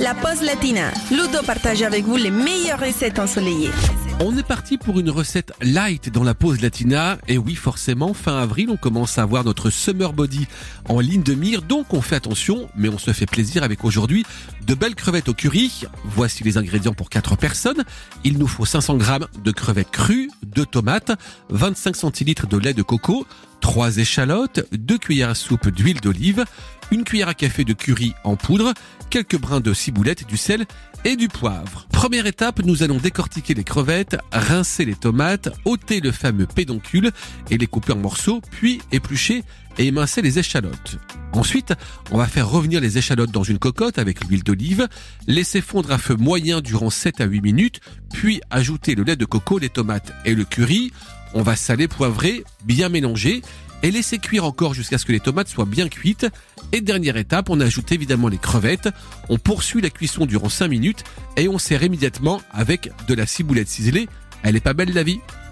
la pause latina. Ludo partage avec vous les meilleures recettes ensoleillées. On est parti pour une recette light dans la pause latina. Et oui, forcément, fin avril, on commence à avoir notre summer body en ligne de mire. Donc on fait attention, mais on se fait plaisir avec aujourd'hui de belles crevettes au curry. Voici les ingrédients pour 4 personnes. Il nous faut 500 grammes de crevettes crues, 2 tomates, 25 centilitres de lait de coco, 3 échalotes, 2 cuillères à soupe d'huile d'olive, une cuillère à café de curry en poudre, quelques brins de ciboulette, du sel et du poivre. Première étape, nous allons décortiquer les crevettes, rincer les tomates, ôter le fameux pédoncule et les couper en morceaux, puis éplucher et émincer les échalotes. Ensuite, on va faire revenir les échalotes dans une cocotte avec l'huile d'olive, laisser fondre à feu moyen durant 7 à 8 minutes, puis ajouter le lait de coco, les tomates et le curry. On va saler, poivrer, bien mélanger et laisser cuire encore jusqu'à ce que les tomates soient bien cuites. Et dernière étape, on ajoute évidemment les crevettes, on poursuit la cuisson durant 5 minutes et on sert immédiatement avec de la ciboulette ciselée. Elle est pas belle la vie?